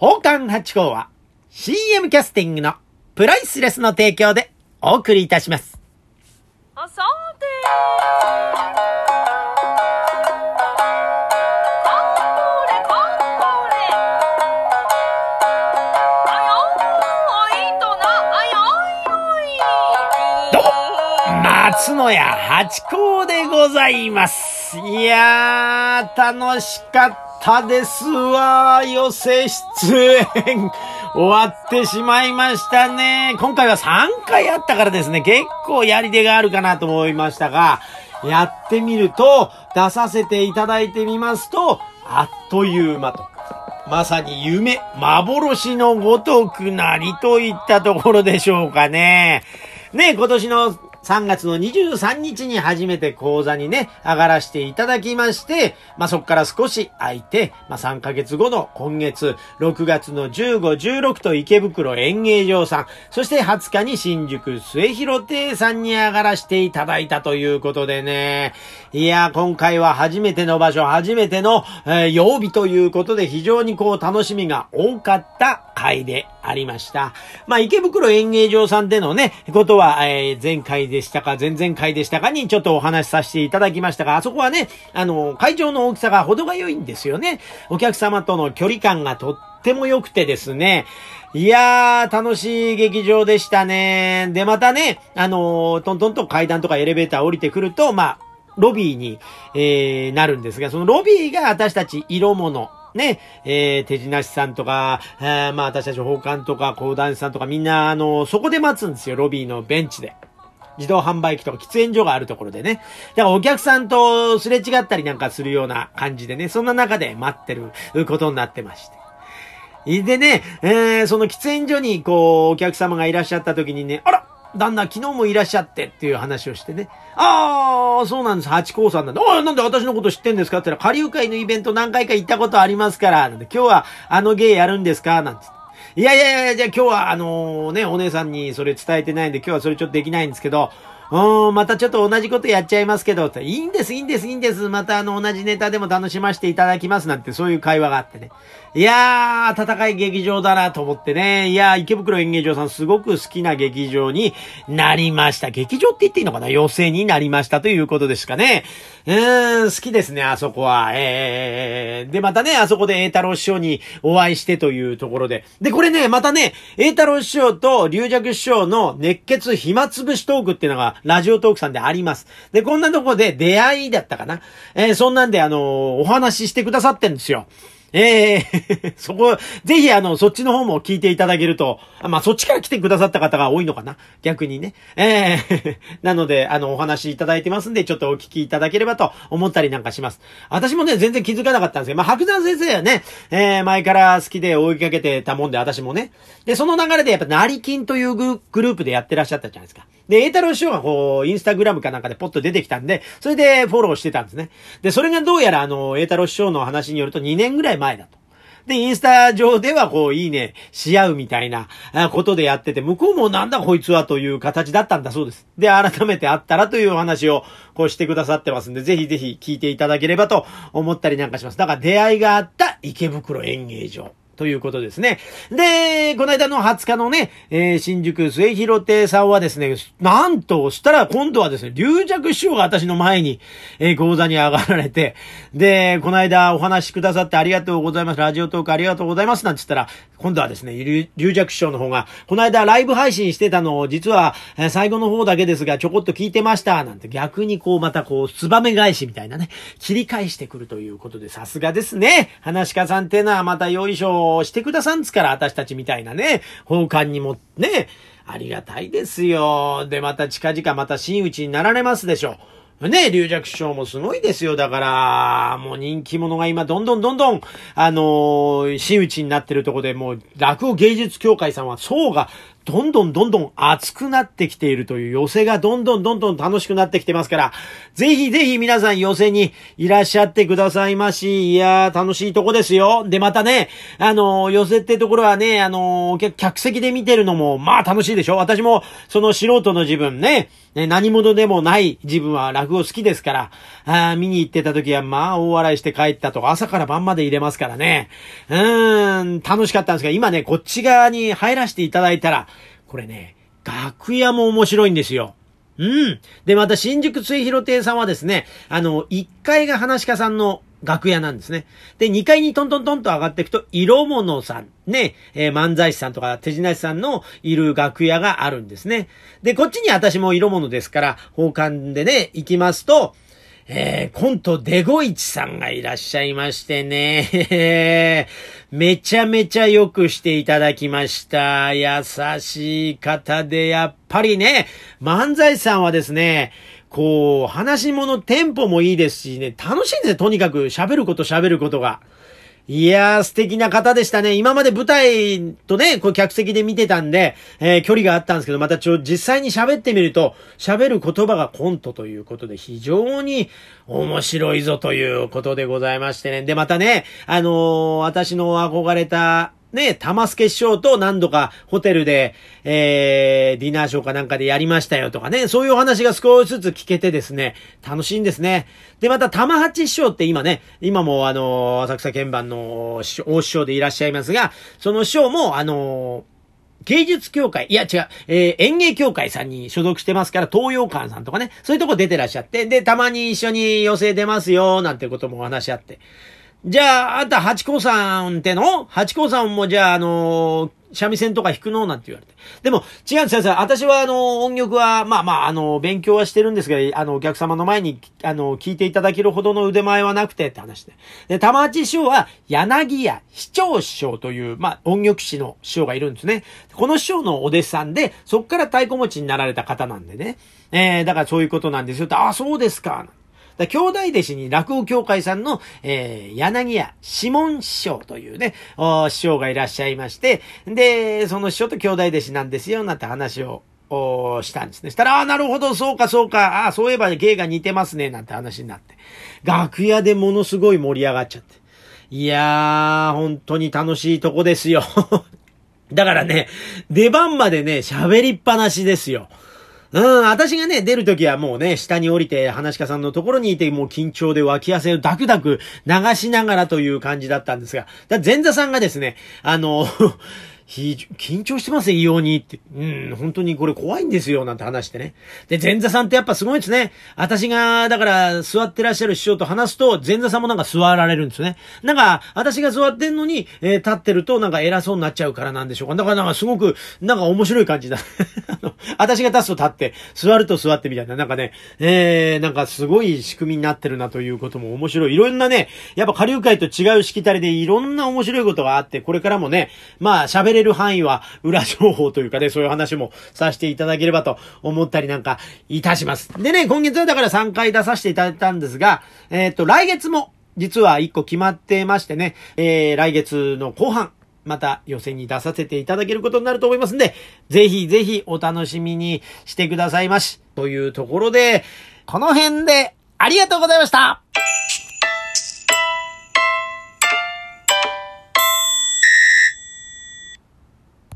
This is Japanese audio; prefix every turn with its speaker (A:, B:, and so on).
A: 宝冠八甲は CM キャスティングのプライスレスの提供でお送りいたします。
B: あさてかんれかんれあよいとなあよい
A: どうも松野屋八甲でございます。いやー、楽しかったたですわ。寄せ出演。終わってしまいましたね。今回は3回あったからですね、結構やり手があるかなと思いましたが、やってみると、出させていただいてみますと、あっという間と。まさに夢、幻のごとくなりといったところでしょうかね。ね、今年の3月の23日に初めて講座にね、上がらせていただきまして、まあ、そこから少し空いて、まあ、3ヶ月後の今月、6月の15、16と池袋演芸場さん、そして20日に新宿末広亭さんに上がらせていただいたということでね、いや、今回は初めての場所、初めての、えー曜日ということで非常にこう楽しみが多かった回でありました。まあ、池袋演芸場さんでのね、ことは、えー前回ででしたか、前々回でしたか？にちょっとお話しさせていただきましたが、あそこはね、あの、会場の大きさが程が良いんですよね。お客様との距離感がとっても良くてですね、いやー、楽しい劇場でしたね。で、またね、あのトントンと階段とかエレベーター降りてくると、まあ、ロビーに、えー、なるんですが、そのロビーが私たち色物、ね、えー、手品師さんとか、えーまあ私たち宝冠とか講談師さんとかみんな、あのそこで待つんですよ、ロビーのベンチで。自動販売機とか喫煙所があるところでね。だからお客さんとすれ違ったりなんかするような感じでね、そんな中で待ってることになってまして。でね、えー、その喫煙所に、こう、お客様がいらっしゃった時にね、あら旦那、昨日もいらっしゃってっていう話をしてね。ああ、そうなんです。八甲さんなんで。ああ、なんで私のこと知ってんですかって言ったら、下流会のイベント何回か行ったことありますから。なんで、今日はあの芸やるんですか？なんて。いやいやいや、じゃあ今日はあのね、お姉さんにそれ伝えてないんで、今日はそれちょっとできないんですけど、うん、またちょっと同じことやっちゃいますけど、いいんです、いいんです、いいんです。またあの、同じネタでも楽しませていただきますなんて、そういう会話があってね。いやー、戦い劇場だなと思ってね。いやー、池袋演芸場さんすごく好きな劇場になりました。劇場って言っていいのかな？寄席になりましたということですかね。うーん、好きですね、あそこは。えー、で、またね、あそこで栄太郎師匠にお会いしてというところで。で、これね、またね、栄太郎師匠と龍尺師匠の熱血暇つぶしトークっていうのが、ラジオトークさんであります。で、こんなとこで出会いだったかな。えー、そんなんで、あのーお話ししてくださってんですよ。ええ そこ、ぜひあの、そっちの方も聞いていただけると、まあ、そっちから来てくださった方が多いのかな逆にね。ええ なので、あの、お話いただいてますんで、ちょっとお聞きいただければと思ったりなんかします。私もね、全然気づかなかったんですけど、まあ、白山先生はね、えー、前から好きで追いかけてたもんで、私もね。で、その流れでやっぱ、成金というグループでやってらっしゃったじゃないですか。で、栄太郎師匠がこう、インスタグラムかなんかでポッと出てきたんで、それでフォローしてたんですね。で、それがどうやらあの、栄太郎師匠の話によると2年ぐらい前だと。で、インスタ上ではこう、いいね、し合うみたいなことでやってて、向こうもなんだこいつはという形だったんだそうです。で、改めて会ったらというお話をこうしてくださってますんで、ぜひぜひ聞いていただければと思ったりなんかします。だから出会いがあった池袋演芸場。ということですね。で、この間の20日のね、えー新宿末広亭さんはですね、なんと、したら今度はですね、龍尺師匠が私の前に、えー講座に上がられて、で、この間お話しくださってありがとうございます。ラジオトークありがとうございます。なんて言ったら、今度はですね、龍尺師匠の方が、この間ライブ配信してたのを、実は、えー最後の方だけですが、ちょこっと聞いてました。なんて逆にこう、またこう、ツバメ返しみたいなね、切り返してくるということで、さすがですね。話し家さんってのはまたよいしょしてくださんつから、私たちみたいなね、奉還にもね、ありがたいですよ。で、また近々また真打ちになられますでしょう。ね、龍尺師匠もすごいですよ。だから、もう人気者が今どんどんどんどん、あのー真打ちになってるとこで、もう落語芸術協会さんは層がどんどんどんどん熱くなってきているという寄せがどんどんどんどん楽しくなってきてますから、ぜひぜひ皆さん寄せにいらっしゃってくださいまし。いやー、楽しいとこですよ。で、またね、あのー、寄せってところはね、あのー、客席で見てるのも、まあ楽しいでしょ私も、その素人の自分ね、ね、何者でもない自分は落語好きですから、あ見に行ってた時はまあ大笑いして帰ったとか、朝から晩まで入れますからね。うーん、楽しかったんですが、今ね、こっち側に入らせていただいたら、これね、楽屋も面白いんですよ。うん。で、また新宿追広亭さんはですね、あの、1階が話し家さんの楽屋なんですね。で、2階にトントントンと上がっていくと、色物さん、ね、えー、漫才師さんとか手品師さんのいる楽屋があるんですね。で、こっちに私も色物ですから、奉還でね、行きますと、えー、コントデゴイチさんがいらっしゃいましてね、めちゃめちゃ良くしていただきました。優しい方で、やっぱりね、漫才師さんはですね、こう、話し物テンポもいいですしね、楽しいんですよ、とにかく喋ること喋ることが。いやー、素敵な方でしたね。今まで舞台とね、こう客席で見てたんで、えー、距離があったんですけど、またちょ、実際に喋ってみると、喋る言葉がコントということで、非常に面白いぞということでございましてね。で、またね、あのー、私の憧れた、ね、玉助師匠と何度かホテルで、えー、ディナーショーかなんかでやりましたよとかね、そういうお話が少しずつ聞けてですね、楽しいんですね。で、また玉八師匠って今ね、今もあの、浅草鍵盤の大師匠でいらっしゃいますが、その師匠もあの芸術協会、いや違う、えー、演芸協会さんに所属してますから、東洋館さんとかね、そういうとこ出てらっしゃって、で、たまに一緒に寄席出ますよ、なんてこともお話し合って。じゃあ、あんた、八甲さんっての？八甲さんもじゃあ、あのー、三味線とか弾くの？なんて言われて。でも、違うんですよ。私は、あの、音楽は、まあまあ、あの、勉強はしてるんですが、あの、お客様の前に、あの、聞いていただけるほどの腕前はなくてって話で。で、玉八師匠は、柳家市長師匠という、まあ、音楽師の師匠がいるんですね。この師匠のお弟子さんで、そっから太鼓持ちになられた方なんでね。えー、だからそういうことなんですよ。あ、そうですか。だ兄弟弟子に落語協会さんの、えー、柳家指紋師匠というね、お師匠がいらっしゃいまして、で、その師匠と兄弟弟子なんですよ、なんて話をおしたんですね。したら、ああ、なるほど、そうか、そうか、ああ、そういえば芸が似てますね、なんて話になって。楽屋でものすごい盛り上がっちゃって。いやー、本当に楽しいとこですよ。だからね、出番までね、喋りっぱなしですよ。うん、私がね、出るときはもうね、下に降りて、話し家さんのところにいて、もう緊張で脇汗をダクダク流しながらという感じだったんですが、だ前座さんがですね、あの緊張してますね、異様にって。うん、本当にこれ怖いんですよ、なんて話してね。で、前座さんってやっぱすごいですね。私が、だから座ってらっしゃる師匠と話すと、前座さんもなんか座られるんですよね。なんか、私が座ってんのに、えー、立ってるとなんか偉そうになっちゃうからなんでしょうか。だからなんかすごく、なんか面白い感じだ。私が立つと立って、座ると座ってみたいな、なんかね、えー、なんかすごい仕組みになってるなということも面白い。いろんなね、やっぱ下流会と違うしきたりでいろんな面白いことがあって、これからもね、まあ喋れれる範囲は裏情報というかね、そういう話もさせていただければと思ったりなんかいたします。でね、今月はだから3回出させていただいたんですが、えっ、ー、と、来月も実は1個決まってましてね、えー、来月の後半、また予選に出させていただけることになると思いますんで、ぜひぜひお楽しみにしてくださいまし。というところで、この辺でありがとうございました